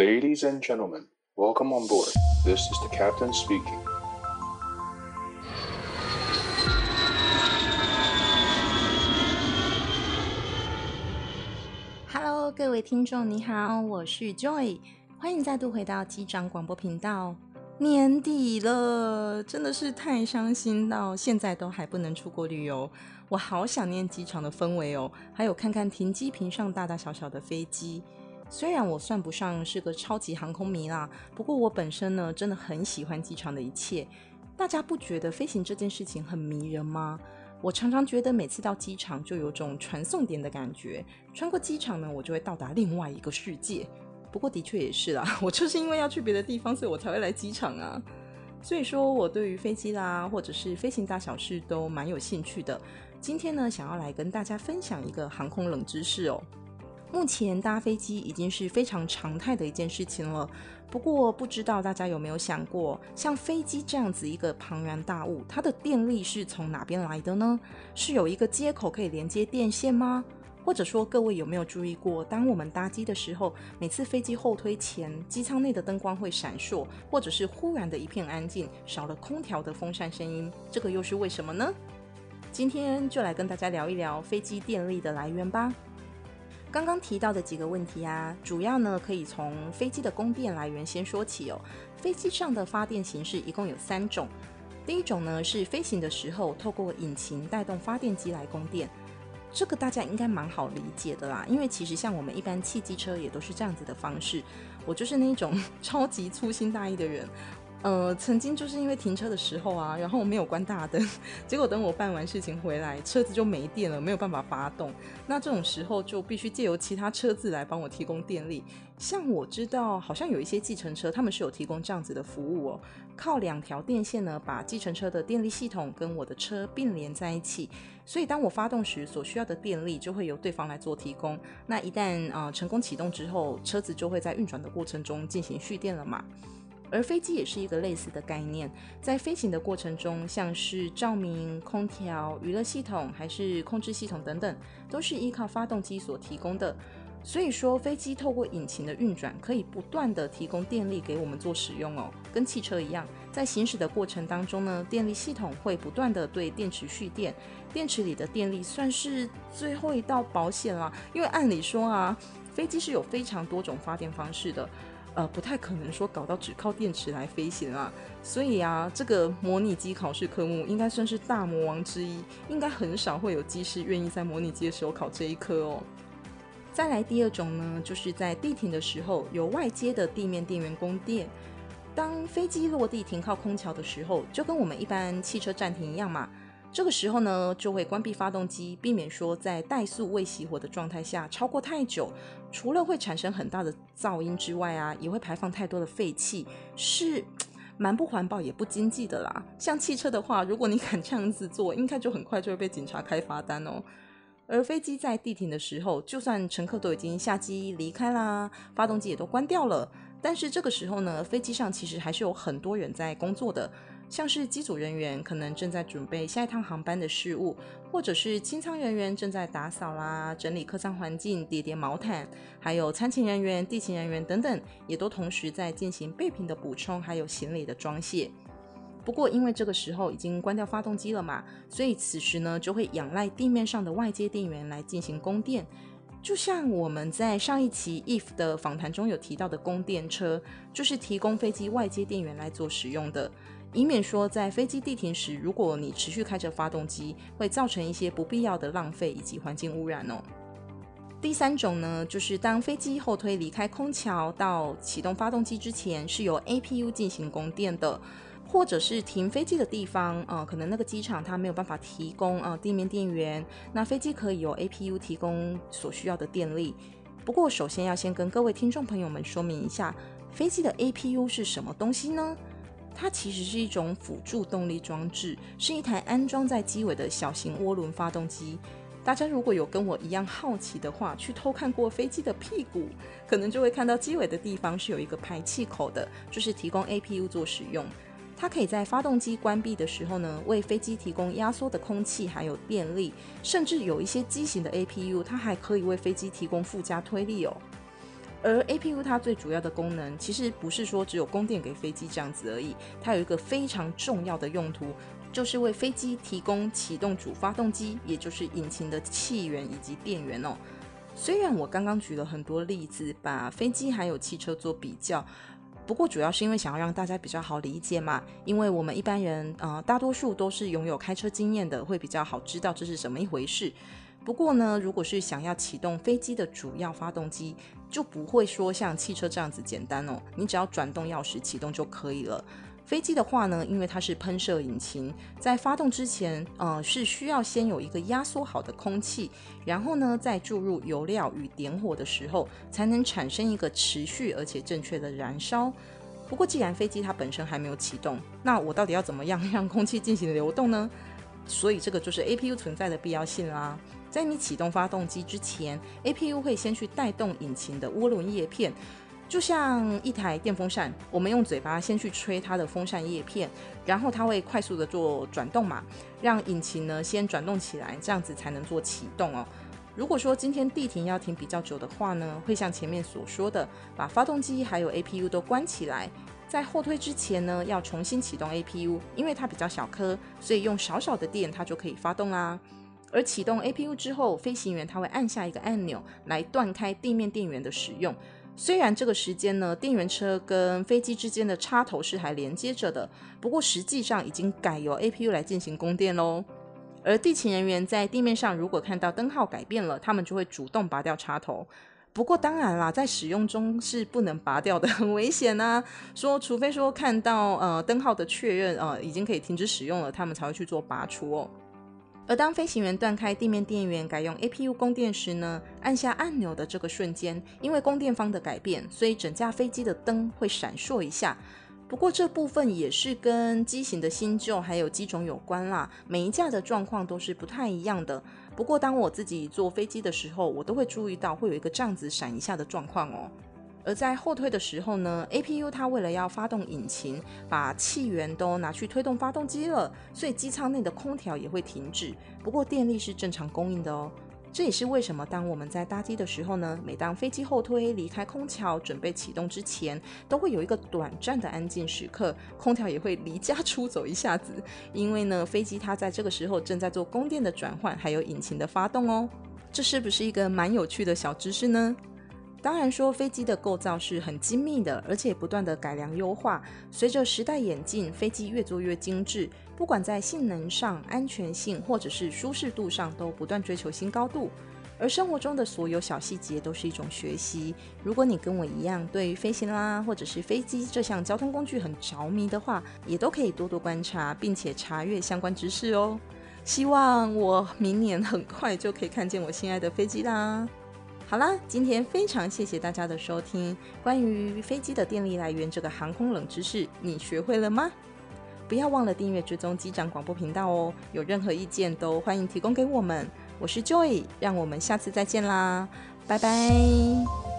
Ladies and gentlemen, welcome on board. This is the captain speaking. Hello，各位听众，你好，我是 Joy，欢迎再度回到机长广播频道。年底了，真的是太伤心，到现在都还不能出国旅游。我好想念机场的氛围哦，还有看看停机坪上大大小小的飞机。虽然我算不上是个超级航空迷啦，不过我本身呢，真的很喜欢机场的一切。大家不觉得飞行这件事情很迷人吗？我常常觉得每次到机场就有种传送点的感觉，穿过机场呢，我就会到达另外一个世界。不过的确也是啦，我就是因为要去别的地方，所以我才会来机场啊。所以说我对于飞机啦，或者是飞行大小事都蛮有兴趣的。今天呢，想要来跟大家分享一个航空冷知识哦。目前搭飞机已经是非常常态的一件事情了。不过，不知道大家有没有想过，像飞机这样子一个庞然大物，它的电力是从哪边来的呢？是有一个接口可以连接电线吗？或者说，各位有没有注意过，当我们搭机的时候，每次飞机后推前，机舱内的灯光会闪烁，或者是忽然的一片安静，少了空调的风扇声音，这个又是为什么呢？今天就来跟大家聊一聊飞机电力的来源吧。刚刚提到的几个问题啊，主要呢可以从飞机的供电来源先说起哦。飞机上的发电形式一共有三种，第一种呢是飞行的时候透过引擎带动发电机来供电，这个大家应该蛮好理解的啦，因为其实像我们一般汽机车也都是这样子的方式。我就是那种 超级粗心大意的人。呃，曾经就是因为停车的时候啊，然后我没有关大灯，结果等我办完事情回来，车子就没电了，没有办法发动。那这种时候就必须借由其他车子来帮我提供电力。像我知道，好像有一些计程车，他们是有提供这样子的服务哦，靠两条电线呢，把计程车的电力系统跟我的车并联在一起。所以当我发动时，所需要的电力就会由对方来做提供。那一旦啊、呃、成功启动之后，车子就会在运转的过程中进行蓄电了嘛。而飞机也是一个类似的概念，在飞行的过程中，像是照明、空调、娱乐系统，还是控制系统等等，都是依靠发动机所提供的。所以说，飞机透过引擎的运转，可以不断地提供电力给我们做使用哦。跟汽车一样，在行驶的过程当中呢，电力系统会不断地对电池蓄电，电池里的电力算是最后一道保险啦。因为按理说啊，飞机是有非常多种发电方式的。呃，不太可能说搞到只靠电池来飞行啊，所以啊，这个模拟机考试科目应该算是大魔王之一，应该很少会有机师愿意在模拟机的时候考这一科哦。再来第二种呢，就是在地停的时候，有外接的地面电源供电。当飞机落地停靠空桥的时候，就跟我们一般汽车暂停一样嘛。这个时候呢，就会关闭发动机，避免说在怠速未熄火的状态下超过太久，除了会产生很大的噪音之外啊，也会排放太多的废气，是蛮不环保也不经济的啦。像汽车的话，如果你 敢这样子做，应该就很快就会被警察开罚单哦。而飞机在地停的时候，就算乘客都已经下机离开啦，发动机也都关掉了，但是这个时候呢，飞机上其实还是有很多人在工作的。像是机组人员可能正在准备下一趟航班的事务，或者是清仓人员正在打扫啦、整理客舱环境、叠叠毛毯，还有餐勤人员、地勤人员等等，也都同时在进行备品的补充，还有行李的装卸。不过，因为这个时候已经关掉发动机了嘛，所以此时呢就会仰赖地面上的外接电源来进行供电。就像我们在上一期 If 的访谈中有提到的供电车，就是提供飞机外接电源来做使用的。以免说在飞机地停时，如果你持续开着发动机，会造成一些不必要的浪费以及环境污染哦。第三种呢，就是当飞机后推离开空桥到启动发动机之前，是由 APU 进行供电的，或者是停飞机的地方啊、呃，可能那个机场它没有办法提供啊、呃、地面电源，那飞机可以由 APU 提供所需要的电力。不过，首先要先跟各位听众朋友们说明一下，飞机的 APU 是什么东西呢？它其实是一种辅助动力装置，是一台安装在机尾的小型涡轮发动机。大家如果有跟我一样好奇的话，去偷看过飞机的屁股，可能就会看到机尾的地方是有一个排气口的，就是提供 APU 做使用。它可以在发动机关闭的时候呢，为飞机提供压缩的空气还有电力，甚至有一些机型的 APU，它还可以为飞机提供附加推力哦。而 APU 它最主要的功能，其实不是说只有供电给飞机这样子而已，它有一个非常重要的用途，就是为飞机提供启动主发动机，也就是引擎的气源以及电源哦。虽然我刚刚举了很多例子，把飞机还有汽车做比较，不过主要是因为想要让大家比较好理解嘛，因为我们一般人，呃，大多数都是拥有开车经验的，会比较好知道这是怎么一回事。不过呢，如果是想要启动飞机的主要发动机，就不会说像汽车这样子简单哦。你只要转动钥匙启动就可以了。飞机的话呢，因为它是喷射引擎，在发动之前，呃，是需要先有一个压缩好的空气，然后呢，再注入油料与点火的时候，才能产生一个持续而且正确的燃烧。不过，既然飞机它本身还没有启动，那我到底要怎么样让空气进行流动呢？所以，这个就是 APU 存在的必要性啦。在你启动发动机之前，APU 会先去带动引擎的涡轮叶片，就像一台电风扇，我们用嘴巴先去吹它的风扇叶片，然后它会快速的做转动嘛，让引擎呢先转动起来，这样子才能做启动哦。如果说今天地停要停比较久的话呢，会像前面所说的，把发动机还有 APU 都关起来，在后推之前呢，要重新启动 APU，因为它比较小颗，所以用少少的电它就可以发动啦。而启动 APU 之后，飞行员他会按下一个按钮来断开地面电源的使用。虽然这个时间呢，电源车跟飞机之间的插头是还连接着的，不过实际上已经改由 APU 来进行供电喽。而地勤人员在地面上如果看到灯号改变了，他们就会主动拔掉插头。不过当然啦，在使用中是不能拔掉的，很危险啊。说除非说看到呃灯号的确认，呃已经可以停止使用了，他们才会去做拔除哦。而当飞行员断开地面电源，改用 APU 供电时呢，按下按钮的这个瞬间，因为供电方的改变，所以整架飞机的灯会闪烁一下。不过这部分也是跟机型的新旧还有机种有关啦，每一架的状况都是不太一样的。不过当我自己坐飞机的时候，我都会注意到会有一个这样子闪一下的状况哦。而在后推的时候呢，APU 它为了要发动引擎，把气源都拿去推动发动机了，所以机舱内的空调也会停止。不过电力是正常供应的哦。这也是为什么当我们在搭机的时候呢，每当飞机后推离开空桥准备启动之前，都会有一个短暂的安静时刻，空调也会离家出走一下子，因为呢，飞机它在这个时候正在做供电的转换，还有引擎的发动哦。这是不是一个蛮有趣的小知识呢？当然说，飞机的构造是很精密的，而且不断的改良优化。随着时代演进，飞机越做越精致，不管在性能上、安全性或者是舒适度上，都不断追求新高度。而生活中的所有小细节都是一种学习。如果你跟我一样，对于飞行啦，或者是飞机这项交通工具很着迷的话，也都可以多多观察，并且查阅相关知识哦。希望我明年很快就可以看见我心爱的飞机啦。好啦，今天非常谢谢大家的收听。关于飞机的电力来源这个航空冷知识，你学会了吗？不要忘了订阅追踪机长广播频道哦。有任何意见都欢迎提供给我们。我是 Joy，让我们下次再见啦，拜拜。